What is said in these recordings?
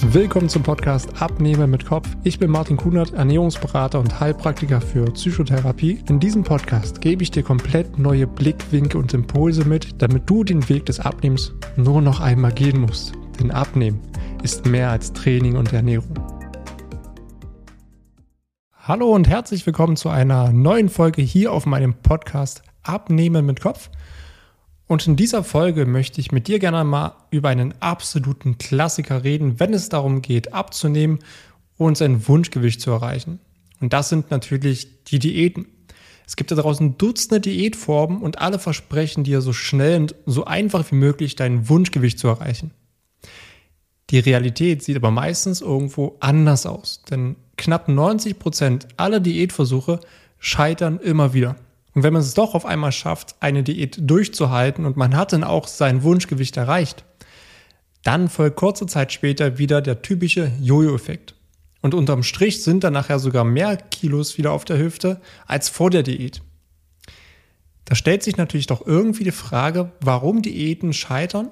Willkommen zum Podcast Abnehmen mit Kopf. Ich bin Martin Kunert, Ernährungsberater und Heilpraktiker für Psychotherapie. In diesem Podcast gebe ich dir komplett neue Blickwinkel und Impulse mit, damit du den Weg des Abnehmens nur noch einmal gehen musst. Denn Abnehmen ist mehr als Training und Ernährung. Hallo und herzlich willkommen zu einer neuen Folge hier auf meinem Podcast Abnehmen mit Kopf. Und in dieser Folge möchte ich mit dir gerne mal über einen absoluten Klassiker reden, wenn es darum geht, abzunehmen und sein Wunschgewicht zu erreichen. Und das sind natürlich die Diäten. Es gibt da draußen Dutzende Diätformen und alle versprechen dir so schnell und so einfach wie möglich dein Wunschgewicht zu erreichen. Die Realität sieht aber meistens irgendwo anders aus, denn knapp 90 Prozent aller Diätversuche scheitern immer wieder. Und wenn man es doch auf einmal schafft, eine Diät durchzuhalten und man hat dann auch sein Wunschgewicht erreicht, dann folgt kurze Zeit später wieder der typische Jojo-Effekt. Und unterm Strich sind dann nachher sogar mehr Kilos wieder auf der Hüfte als vor der Diät. Da stellt sich natürlich doch irgendwie die Frage, warum Diäten scheitern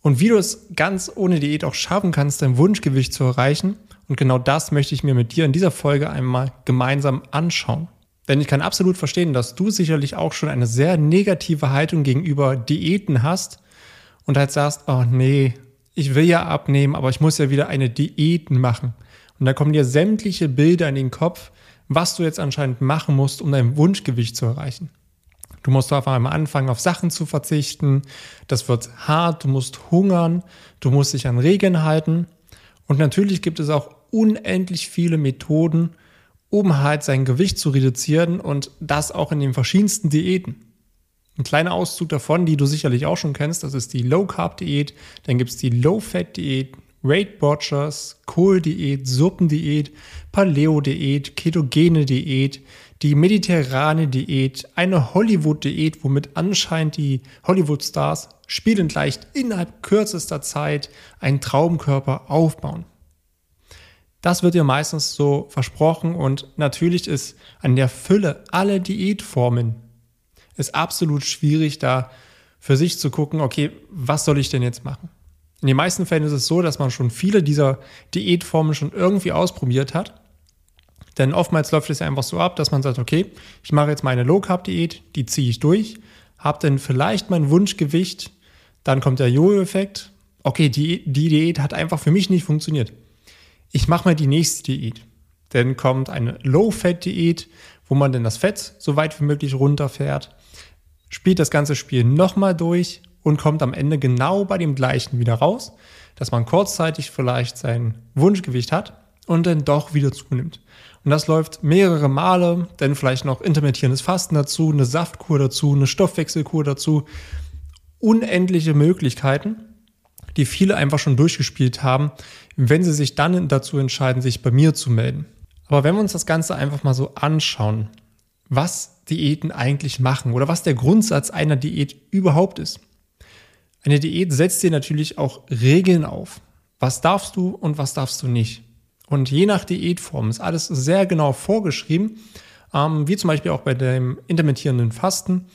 und wie du es ganz ohne Diät auch schaffen kannst, dein Wunschgewicht zu erreichen. Und genau das möchte ich mir mit dir in dieser Folge einmal gemeinsam anschauen. Denn ich kann absolut verstehen, dass du sicherlich auch schon eine sehr negative Haltung gegenüber Diäten hast und halt sagst, oh nee, ich will ja abnehmen, aber ich muss ja wieder eine Diät machen. Und da kommen dir sämtliche Bilder in den Kopf, was du jetzt anscheinend machen musst, um dein Wunschgewicht zu erreichen. Du musst auf einmal anfangen, auf Sachen zu verzichten. Das wird hart, du musst hungern, du musst dich an Regeln halten. Und natürlich gibt es auch unendlich viele Methoden, um halt sein Gewicht zu reduzieren und das auch in den verschiedensten Diäten. Ein kleiner Auszug davon, die du sicherlich auch schon kennst, das ist die Low Carb Diät, dann gibt es die Low Fat Diät, Weight Watchers, Kohl-Diät, Suppendiät, Paleo-Diät, ketogene Diät, die mediterrane Diät, eine Hollywood-Diät, womit anscheinend die Hollywood-Stars spielend leicht innerhalb kürzester Zeit einen Traumkörper aufbauen. Das wird dir meistens so versprochen und natürlich ist an der Fülle aller Diätformen ist absolut schwierig, da für sich zu gucken, okay, was soll ich denn jetzt machen? In den meisten Fällen ist es so, dass man schon viele dieser Diätformen schon irgendwie ausprobiert hat. Denn oftmals läuft es ja einfach so ab, dass man sagt, okay, ich mache jetzt meine Low Carb Diät, die ziehe ich durch, habe dann vielleicht mein Wunschgewicht, dann kommt der Jojo-Effekt. Okay, die, die Diät hat einfach für mich nicht funktioniert ich mache mal die nächste Diät. Dann kommt eine Low-Fat-Diät, wo man dann das Fett so weit wie möglich runterfährt, spielt das ganze Spiel nochmal durch und kommt am Ende genau bei dem gleichen wieder raus, dass man kurzzeitig vielleicht sein Wunschgewicht hat und dann doch wieder zunimmt. Und das läuft mehrere Male, dann vielleicht noch intermittierendes Fasten dazu, eine Saftkur dazu, eine Stoffwechselkur dazu. Unendliche Möglichkeiten, die viele einfach schon durchgespielt haben, wenn sie sich dann dazu entscheiden, sich bei mir zu melden. Aber wenn wir uns das Ganze einfach mal so anschauen, was Diäten eigentlich machen oder was der Grundsatz einer Diät überhaupt ist. Eine Diät setzt dir natürlich auch Regeln auf. Was darfst du und was darfst du nicht? Und je nach Diätform ist alles sehr genau vorgeschrieben, ähm, wie zum Beispiel auch bei dem intermittierenden Fasten.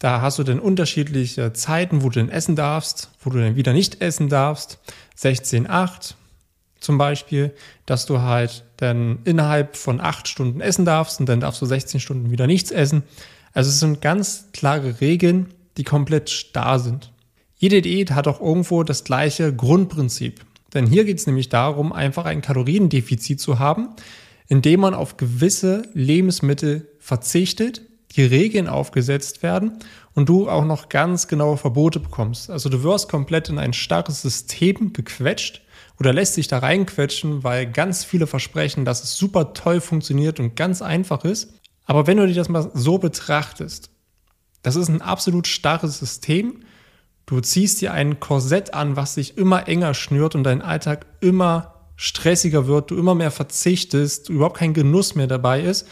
Da hast du dann unterschiedliche Zeiten, wo du denn essen darfst, wo du dann wieder nicht essen darfst. 16, 8 zum Beispiel, dass du halt dann innerhalb von 8 Stunden essen darfst und dann darfst du 16 Stunden wieder nichts essen. Also es sind ganz klare Regeln, die komplett starr sind. Jede Diät hat auch irgendwo das gleiche Grundprinzip. Denn hier geht es nämlich darum, einfach ein Kaloriendefizit zu haben, indem man auf gewisse Lebensmittel verzichtet die Regeln aufgesetzt werden und du auch noch ganz genaue Verbote bekommst. Also du wirst komplett in ein starres System gequetscht oder lässt sich da reinquetschen, weil ganz viele versprechen, dass es super toll funktioniert und ganz einfach ist. Aber wenn du dir das mal so betrachtest, das ist ein absolut starres System. Du ziehst dir ein Korsett an, was sich immer enger schnürt und dein Alltag immer stressiger wird, du immer mehr verzichtest, überhaupt kein Genuss mehr dabei ist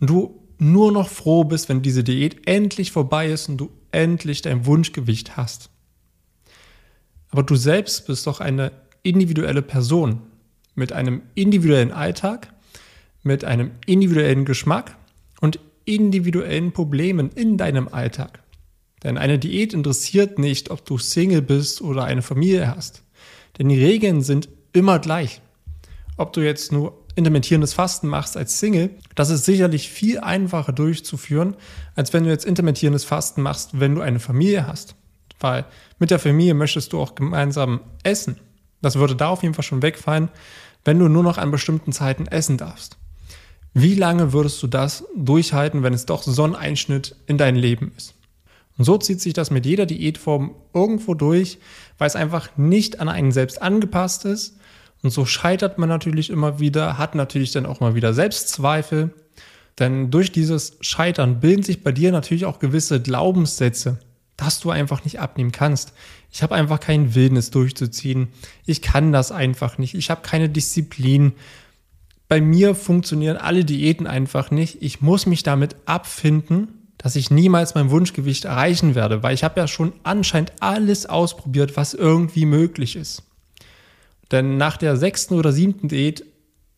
und du nur noch froh bist, wenn diese Diät endlich vorbei ist und du endlich dein Wunschgewicht hast. Aber du selbst bist doch eine individuelle Person mit einem individuellen Alltag, mit einem individuellen Geschmack und individuellen Problemen in deinem Alltag. Denn eine Diät interessiert nicht, ob du Single bist oder eine Familie hast. Denn die Regeln sind immer gleich. Ob du jetzt nur intermittierendes Fasten machst als Single, das ist sicherlich viel einfacher durchzuführen, als wenn du jetzt intermittierendes Fasten machst, wenn du eine Familie hast. Weil mit der Familie möchtest du auch gemeinsam essen. Das würde da auf jeden Fall schon wegfallen, wenn du nur noch an bestimmten Zeiten essen darfst. Wie lange würdest du das durchhalten, wenn es doch so in dein Leben ist? Und so zieht sich das mit jeder Diätform irgendwo durch, weil es einfach nicht an einen selbst angepasst ist. Und so scheitert man natürlich immer wieder, hat natürlich dann auch mal wieder Selbstzweifel. Denn durch dieses Scheitern bilden sich bei dir natürlich auch gewisse Glaubenssätze, dass du einfach nicht abnehmen kannst. Ich habe einfach keinen Willen, es durchzuziehen. Ich kann das einfach nicht. Ich habe keine Disziplin. Bei mir funktionieren alle Diäten einfach nicht. Ich muss mich damit abfinden, dass ich niemals mein Wunschgewicht erreichen werde, weil ich habe ja schon anscheinend alles ausprobiert, was irgendwie möglich ist. Denn nach der sechsten oder siebten Diät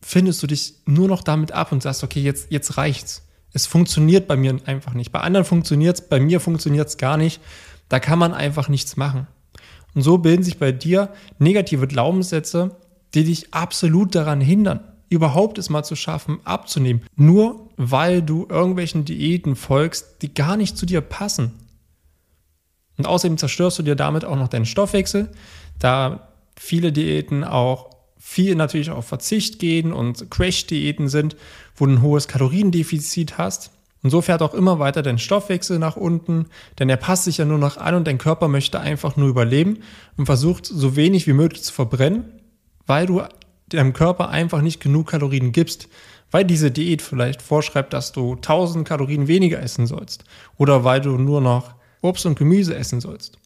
findest du dich nur noch damit ab und sagst, okay, jetzt, jetzt reicht's. Es funktioniert bei mir einfach nicht. Bei anderen funktioniert es, bei mir funktioniert es gar nicht. Da kann man einfach nichts machen. Und so bilden sich bei dir negative Glaubenssätze, die dich absolut daran hindern, überhaupt es mal zu schaffen, abzunehmen. Nur weil du irgendwelchen Diäten folgst, die gar nicht zu dir passen. Und außerdem zerstörst du dir damit auch noch deinen Stoffwechsel, da viele Diäten auch viel natürlich auf Verzicht gehen und Crash-Diäten sind, wo du ein hohes Kaloriendefizit hast. Und so fährt auch immer weiter dein Stoffwechsel nach unten, denn er passt sich ja nur noch an und dein Körper möchte einfach nur überleben und versucht so wenig wie möglich zu verbrennen, weil du deinem Körper einfach nicht genug Kalorien gibst, weil diese Diät vielleicht vorschreibt, dass du 1000 Kalorien weniger essen sollst oder weil du nur noch Obst und Gemüse essen sollst.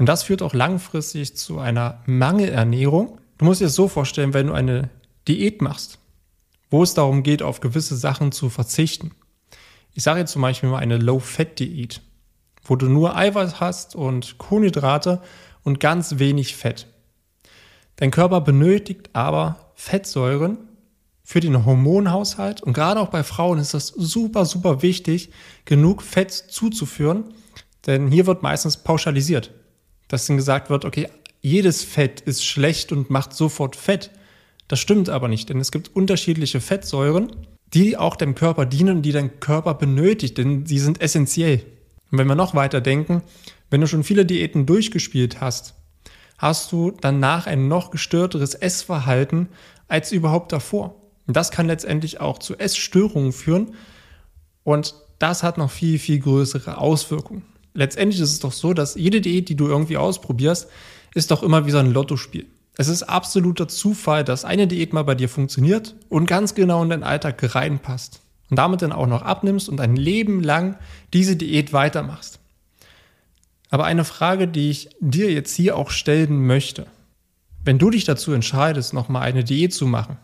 Und das führt auch langfristig zu einer Mangelernährung. Du musst dir das so vorstellen, wenn du eine Diät machst, wo es darum geht, auf gewisse Sachen zu verzichten, ich sage jetzt zum Beispiel mal eine Low-Fat-Diät, wo du nur Eiweiß hast und Kohlenhydrate und ganz wenig Fett. Dein Körper benötigt aber Fettsäuren für den Hormonhaushalt und gerade auch bei Frauen ist das super, super wichtig, genug Fett zuzuführen, denn hier wird meistens pauschalisiert, dass dann gesagt wird, okay, jedes Fett ist schlecht und macht sofort Fett. Das stimmt aber nicht, denn es gibt unterschiedliche Fettsäuren die auch dem Körper dienen und die dein Körper benötigt, denn sie sind essentiell. Und wenn wir noch weiter denken, wenn du schon viele Diäten durchgespielt hast, hast du danach ein noch gestörteres Essverhalten als überhaupt davor. Und das kann letztendlich auch zu Essstörungen führen und das hat noch viel, viel größere Auswirkungen. Letztendlich ist es doch so, dass jede Diät, die du irgendwie ausprobierst, ist doch immer wie so ein Lottospiel. Es ist absoluter Zufall, dass eine Diät mal bei dir funktioniert und ganz genau in deinen Alltag reinpasst. Und damit dann auch noch abnimmst und ein Leben lang diese Diät weitermachst. Aber eine Frage, die ich dir jetzt hier auch stellen möchte. Wenn du dich dazu entscheidest, nochmal eine Diät zu machen,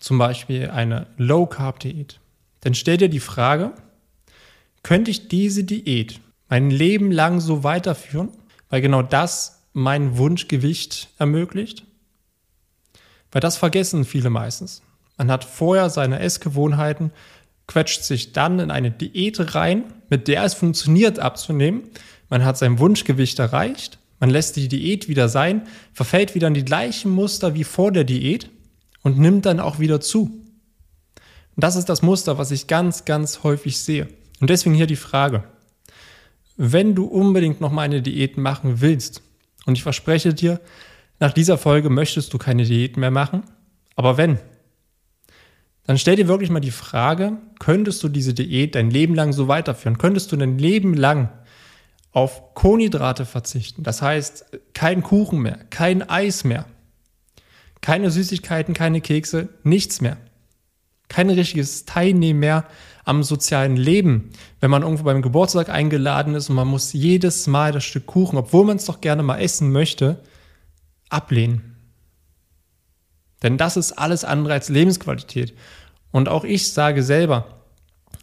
zum Beispiel eine Low-Carb-Diät, dann stell dir die Frage, könnte ich diese Diät mein Leben lang so weiterführen? Weil genau das mein Wunschgewicht ermöglicht? Weil das vergessen viele meistens. Man hat vorher seine Essgewohnheiten, quetscht sich dann in eine Diät rein, mit der es funktioniert abzunehmen. Man hat sein Wunschgewicht erreicht, man lässt die Diät wieder sein, verfällt wieder in die gleichen Muster wie vor der Diät und nimmt dann auch wieder zu. Und das ist das Muster, was ich ganz, ganz häufig sehe. Und deswegen hier die Frage. Wenn du unbedingt noch mal eine Diät machen willst, und ich verspreche dir, nach dieser Folge möchtest du keine Diät mehr machen. Aber wenn, dann stell dir wirklich mal die Frage, könntest du diese Diät dein Leben lang so weiterführen? Könntest du dein Leben lang auf Kohlenhydrate verzichten? Das heißt, kein Kuchen mehr, kein Eis mehr, keine Süßigkeiten, keine Kekse, nichts mehr. Kein richtiges Teilnehmen mehr am sozialen Leben, wenn man irgendwo beim Geburtstag eingeladen ist und man muss jedes Mal das Stück Kuchen, obwohl man es doch gerne mal essen möchte, ablehnen. Denn das ist alles andere als Lebensqualität. Und auch ich sage selber,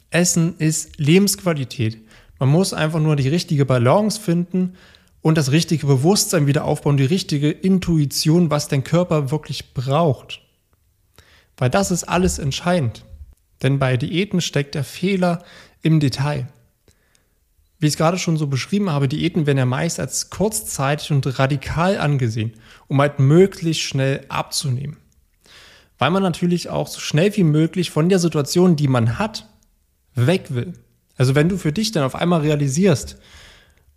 Essen ist Lebensqualität. Man muss einfach nur die richtige Balance finden und das richtige Bewusstsein wieder aufbauen, die richtige Intuition, was dein Körper wirklich braucht. Weil das ist alles entscheidend. Denn bei Diäten steckt der Fehler im Detail. Wie ich es gerade schon so beschrieben habe, Diäten werden ja meist als kurzzeitig und radikal angesehen, um halt möglichst schnell abzunehmen. Weil man natürlich auch so schnell wie möglich von der Situation, die man hat, weg will. Also wenn du für dich dann auf einmal realisierst,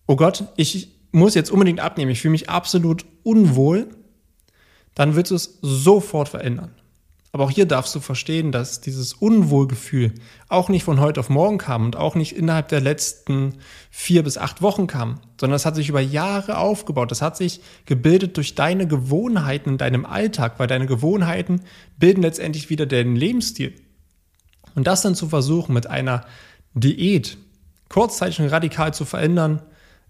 oh Gott, ich muss jetzt unbedingt abnehmen, ich fühle mich absolut unwohl, dann wird es sofort verändern. Aber auch hier darfst du verstehen, dass dieses Unwohlgefühl auch nicht von heute auf morgen kam und auch nicht innerhalb der letzten vier bis acht Wochen kam, sondern es hat sich über Jahre aufgebaut. Das hat sich gebildet durch deine Gewohnheiten in deinem Alltag, weil deine Gewohnheiten bilden letztendlich wieder deinen Lebensstil. Und das dann zu versuchen, mit einer Diät kurzzeitig und radikal zu verändern,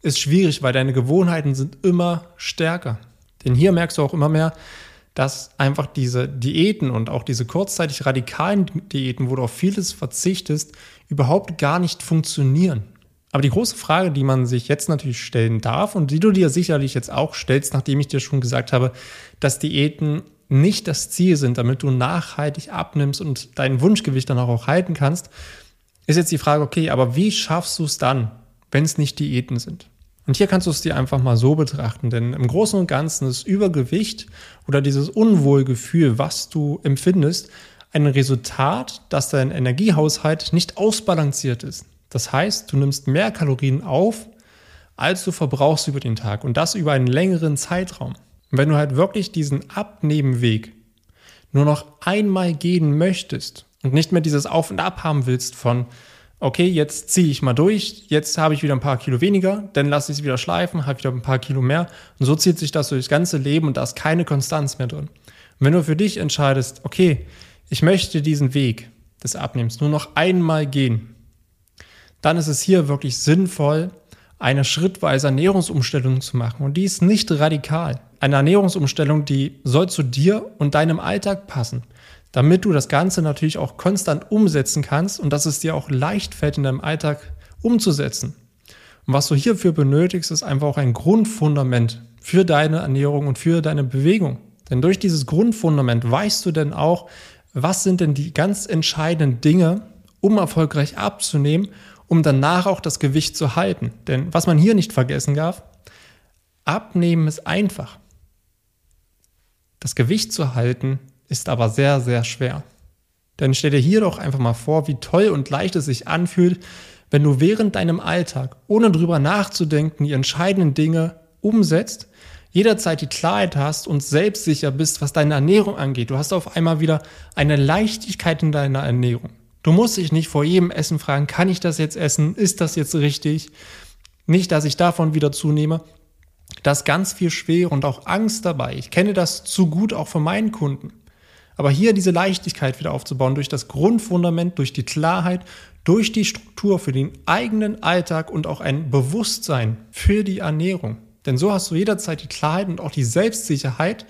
ist schwierig, weil deine Gewohnheiten sind immer stärker. Denn hier merkst du auch immer mehr, dass einfach diese Diäten und auch diese kurzzeitig radikalen Diäten, wo du auf vieles verzichtest, überhaupt gar nicht funktionieren. Aber die große Frage, die man sich jetzt natürlich stellen darf und die du dir sicherlich jetzt auch stellst, nachdem ich dir schon gesagt habe, dass Diäten nicht das Ziel sind, damit du nachhaltig abnimmst und dein Wunschgewicht dann auch halten kannst, ist jetzt die Frage, okay, aber wie schaffst du es dann, wenn es nicht Diäten sind? Und hier kannst du es dir einfach mal so betrachten, denn im Großen und Ganzen ist Übergewicht oder dieses Unwohlgefühl, was du empfindest, ein Resultat, dass dein Energiehaushalt nicht ausbalanciert ist. Das heißt, du nimmst mehr Kalorien auf, als du verbrauchst über den Tag und das über einen längeren Zeitraum. Und wenn du halt wirklich diesen Abnehmenweg nur noch einmal gehen möchtest und nicht mehr dieses Auf und Ab haben willst von okay, jetzt ziehe ich mal durch, jetzt habe ich wieder ein paar Kilo weniger, dann lasse ich es wieder schleifen, habe wieder ein paar Kilo mehr. Und so zieht sich das durch das ganze Leben und da ist keine Konstanz mehr drin. Und wenn du für dich entscheidest, okay, ich möchte diesen Weg des Abnehmens nur noch einmal gehen, dann ist es hier wirklich sinnvoll, eine schrittweise Ernährungsumstellung zu machen. Und die ist nicht radikal. Eine Ernährungsumstellung, die soll zu dir und deinem Alltag passen damit du das Ganze natürlich auch konstant umsetzen kannst und dass es dir auch leicht fällt, in deinem Alltag umzusetzen. Und was du hierfür benötigst, ist einfach auch ein Grundfundament für deine Ernährung und für deine Bewegung. Denn durch dieses Grundfundament weißt du denn auch, was sind denn die ganz entscheidenden Dinge, um erfolgreich abzunehmen, um danach auch das Gewicht zu halten. Denn was man hier nicht vergessen darf, abnehmen ist einfach. Das Gewicht zu halten ist aber sehr, sehr schwer. Denn stell dir hier doch einfach mal vor, wie toll und leicht es sich anfühlt, wenn du während deinem Alltag, ohne drüber nachzudenken, die entscheidenden Dinge umsetzt, jederzeit die Klarheit hast und selbstsicher bist, was deine Ernährung angeht. Du hast auf einmal wieder eine Leichtigkeit in deiner Ernährung. Du musst dich nicht vor jedem Essen fragen, kann ich das jetzt essen? Ist das jetzt richtig? Nicht, dass ich davon wieder zunehme. Da ist ganz viel Schwere und auch Angst dabei. Ich kenne das zu gut auch von meinen Kunden. Aber hier diese Leichtigkeit wieder aufzubauen durch das Grundfundament, durch die Klarheit, durch die Struktur für den eigenen Alltag und auch ein Bewusstsein für die Ernährung. Denn so hast du jederzeit die Klarheit und auch die Selbstsicherheit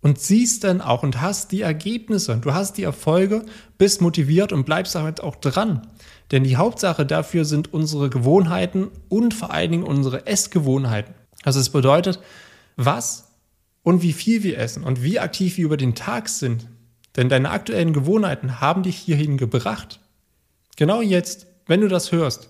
und siehst dann auch und hast die Ergebnisse. Du hast die Erfolge, bist motiviert und bleibst damit auch dran. Denn die Hauptsache dafür sind unsere Gewohnheiten und vor allen Dingen unsere Essgewohnheiten. Also es bedeutet, was und wie viel wir essen und wie aktiv wir über den Tag sind. Denn deine aktuellen Gewohnheiten haben dich hierhin gebracht. Genau jetzt, wenn du das hörst,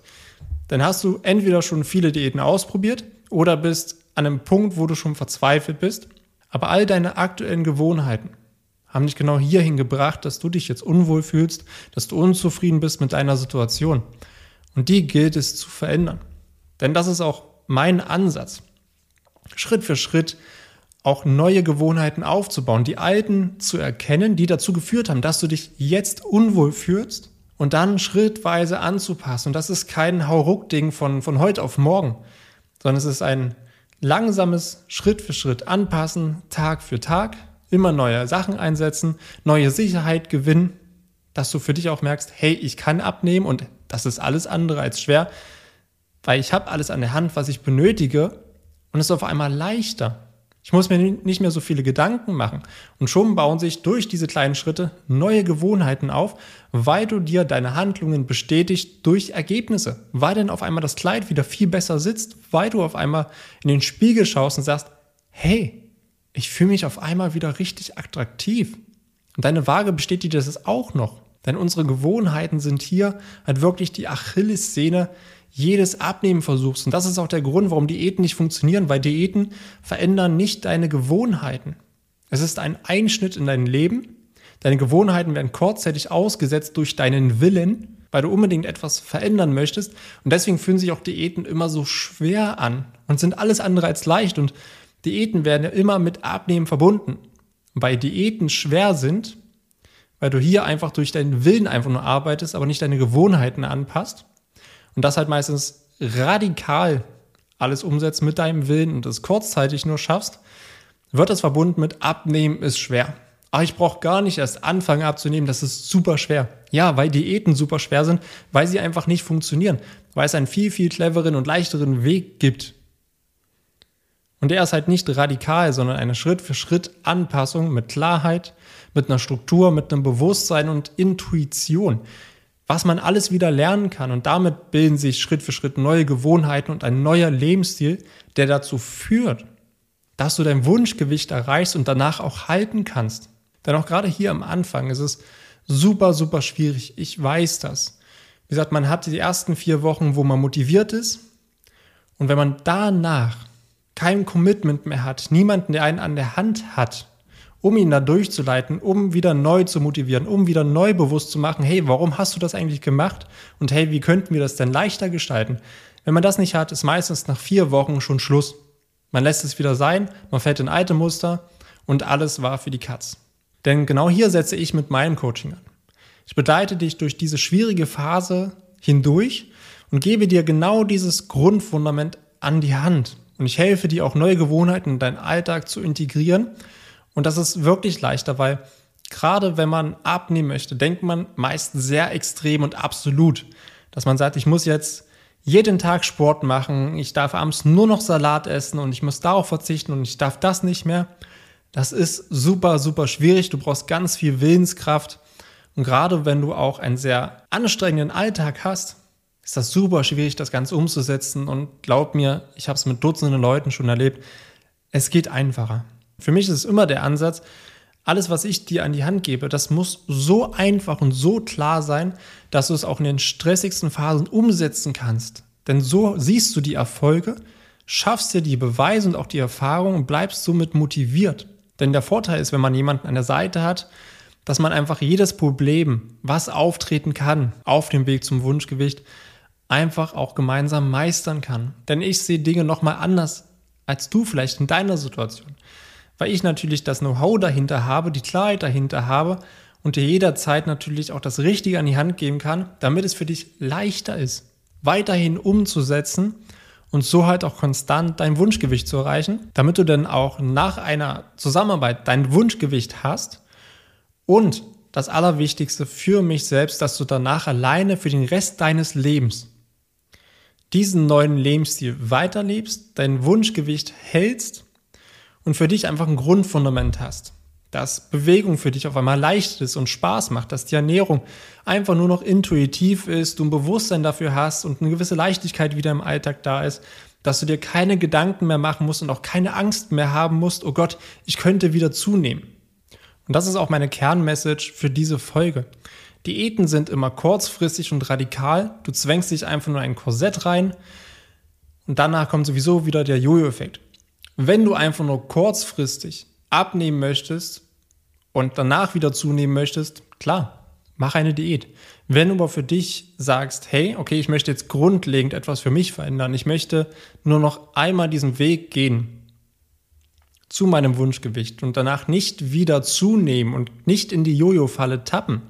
dann hast du entweder schon viele Diäten ausprobiert oder bist an einem Punkt, wo du schon verzweifelt bist. Aber all deine aktuellen Gewohnheiten haben dich genau hierhin gebracht, dass du dich jetzt unwohl fühlst, dass du unzufrieden bist mit deiner Situation. Und die gilt es zu verändern. Denn das ist auch mein Ansatz. Schritt für Schritt auch neue Gewohnheiten aufzubauen, die alten zu erkennen, die dazu geführt haben, dass du dich jetzt unwohl fühlst und dann schrittweise anzupassen. Und das ist kein Hauruck-Ding von, von heute auf morgen, sondern es ist ein langsames Schritt für Schritt anpassen, Tag für Tag, immer neue Sachen einsetzen, neue Sicherheit gewinnen, dass du für dich auch merkst, hey, ich kann abnehmen und das ist alles andere als schwer, weil ich habe alles an der Hand, was ich benötige und es ist auf einmal leichter. Ich muss mir nicht mehr so viele Gedanken machen. Und schon bauen sich durch diese kleinen Schritte neue Gewohnheiten auf, weil du dir deine Handlungen bestätigst durch Ergebnisse. Weil dann auf einmal das Kleid wieder viel besser sitzt, weil du auf einmal in den Spiegel schaust und sagst, hey, ich fühle mich auf einmal wieder richtig attraktiv. Und deine Waage bestätigt das auch noch. Denn unsere Gewohnheiten sind hier halt wirklich die Achillessehne jedes Abnehmen versuchst. Und das ist auch der Grund, warum Diäten nicht funktionieren, weil Diäten verändern nicht deine Gewohnheiten. Es ist ein Einschnitt in dein Leben. Deine Gewohnheiten werden kurzzeitig ausgesetzt durch deinen Willen, weil du unbedingt etwas verändern möchtest. Und deswegen fühlen sich auch Diäten immer so schwer an und sind alles andere als leicht. Und Diäten werden ja immer mit Abnehmen verbunden. Weil Diäten schwer sind, weil du hier einfach durch deinen Willen einfach nur arbeitest, aber nicht deine Gewohnheiten anpasst. Und das halt meistens radikal alles umsetzt mit deinem Willen und es kurzzeitig nur schaffst, wird es verbunden mit Abnehmen ist schwer. Aber ich brauche gar nicht erst anfangen abzunehmen, das ist super schwer. Ja, weil Diäten super schwer sind, weil sie einfach nicht funktionieren, weil es einen viel, viel cleveren und leichteren Weg gibt. Und der ist halt nicht radikal, sondern eine Schritt-für-Schritt-Anpassung mit Klarheit, mit einer Struktur, mit einem Bewusstsein und Intuition, was man alles wieder lernen kann. Und damit bilden sich Schritt für Schritt neue Gewohnheiten und ein neuer Lebensstil, der dazu führt, dass du dein Wunschgewicht erreichst und danach auch halten kannst. Denn auch gerade hier am Anfang ist es super, super schwierig. Ich weiß das. Wie gesagt, man hat die ersten vier Wochen, wo man motiviert ist. Und wenn man danach kein Commitment mehr hat, niemanden, der einen an der Hand hat, um ihn da durchzuleiten, um wieder neu zu motivieren, um wieder neu bewusst zu machen, hey, warum hast du das eigentlich gemacht? Und hey, wie könnten wir das denn leichter gestalten? Wenn man das nicht hat, ist meistens nach vier Wochen schon Schluss. Man lässt es wieder sein, man fällt in alte Muster und alles war für die Katz. Denn genau hier setze ich mit meinem Coaching an. Ich begleite dich durch diese schwierige Phase hindurch und gebe dir genau dieses Grundfundament an die Hand. Und ich helfe dir auch neue Gewohnheiten in deinen Alltag zu integrieren. Und das ist wirklich leichter, weil gerade wenn man abnehmen möchte, denkt man meist sehr extrem und absolut. Dass man sagt, ich muss jetzt jeden Tag Sport machen, ich darf abends nur noch Salat essen und ich muss darauf verzichten und ich darf das nicht mehr. Das ist super, super schwierig. Du brauchst ganz viel Willenskraft. Und gerade wenn du auch einen sehr anstrengenden Alltag hast, ist das super schwierig, das Ganze umzusetzen. Und glaub mir, ich habe es mit Dutzenden Leuten schon erlebt. Es geht einfacher. Für mich ist es immer der Ansatz, alles, was ich dir an die Hand gebe, das muss so einfach und so klar sein, dass du es auch in den stressigsten Phasen umsetzen kannst. Denn so siehst du die Erfolge, schaffst dir die Beweise und auch die Erfahrung und bleibst somit motiviert. Denn der Vorteil ist, wenn man jemanden an der Seite hat, dass man einfach jedes Problem, was auftreten kann auf dem Weg zum Wunschgewicht, einfach auch gemeinsam meistern kann. Denn ich sehe Dinge nochmal anders als du vielleicht in deiner Situation. Weil ich natürlich das Know-how dahinter habe, die Klarheit dahinter habe und dir jederzeit natürlich auch das Richtige an die Hand geben kann, damit es für dich leichter ist, weiterhin umzusetzen und so halt auch konstant dein Wunschgewicht zu erreichen, damit du dann auch nach einer Zusammenarbeit dein Wunschgewicht hast und das Allerwichtigste für mich selbst, dass du danach alleine für den Rest deines Lebens diesen neuen Lebensstil weiterlebst, dein Wunschgewicht hältst und für dich einfach ein Grundfundament hast dass Bewegung für dich auf einmal leicht ist und Spaß macht, dass die Ernährung einfach nur noch intuitiv ist, du ein Bewusstsein dafür hast und eine gewisse Leichtigkeit wieder im Alltag da ist, dass du dir keine Gedanken mehr machen musst und auch keine Angst mehr haben musst, oh Gott, ich könnte wieder zunehmen. Und das ist auch meine Kernmessage für diese Folge. Diäten sind immer kurzfristig und radikal. Du zwängst dich einfach nur ein Korsett rein und danach kommt sowieso wieder der Jojo-Effekt. Wenn du einfach nur kurzfristig abnehmen möchtest, und danach wieder zunehmen möchtest, klar, mach eine Diät. Wenn du aber für dich sagst, hey, okay, ich möchte jetzt grundlegend etwas für mich verändern, ich möchte nur noch einmal diesen Weg gehen zu meinem Wunschgewicht und danach nicht wieder zunehmen und nicht in die Jojo-Falle tappen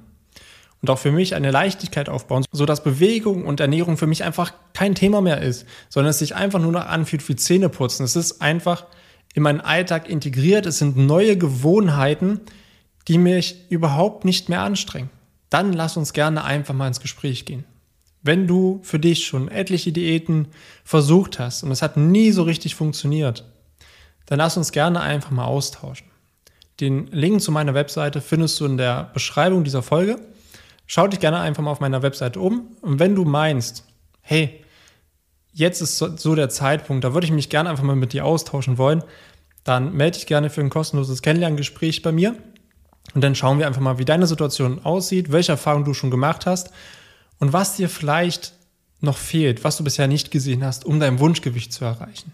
und auch für mich eine Leichtigkeit aufbauen, sodass Bewegung und Ernährung für mich einfach kein Thema mehr ist, sondern es sich einfach nur noch anfühlt wie Zähneputzen. Es ist einfach in meinen Alltag integriert, es sind neue Gewohnheiten, die mich überhaupt nicht mehr anstrengen, dann lass uns gerne einfach mal ins Gespräch gehen. Wenn du für dich schon etliche Diäten versucht hast und es hat nie so richtig funktioniert, dann lass uns gerne einfach mal austauschen. Den Link zu meiner Webseite findest du in der Beschreibung dieser Folge. Schau dich gerne einfach mal auf meiner Webseite um. Und wenn du meinst, hey, jetzt ist so der Zeitpunkt, da würde ich mich gerne einfach mal mit dir austauschen wollen, dann melde dich gerne für ein kostenloses Kennenlerngespräch bei mir. Und dann schauen wir einfach mal, wie deine Situation aussieht, welche Erfahrungen du schon gemacht hast und was dir vielleicht noch fehlt, was du bisher nicht gesehen hast, um dein Wunschgewicht zu erreichen.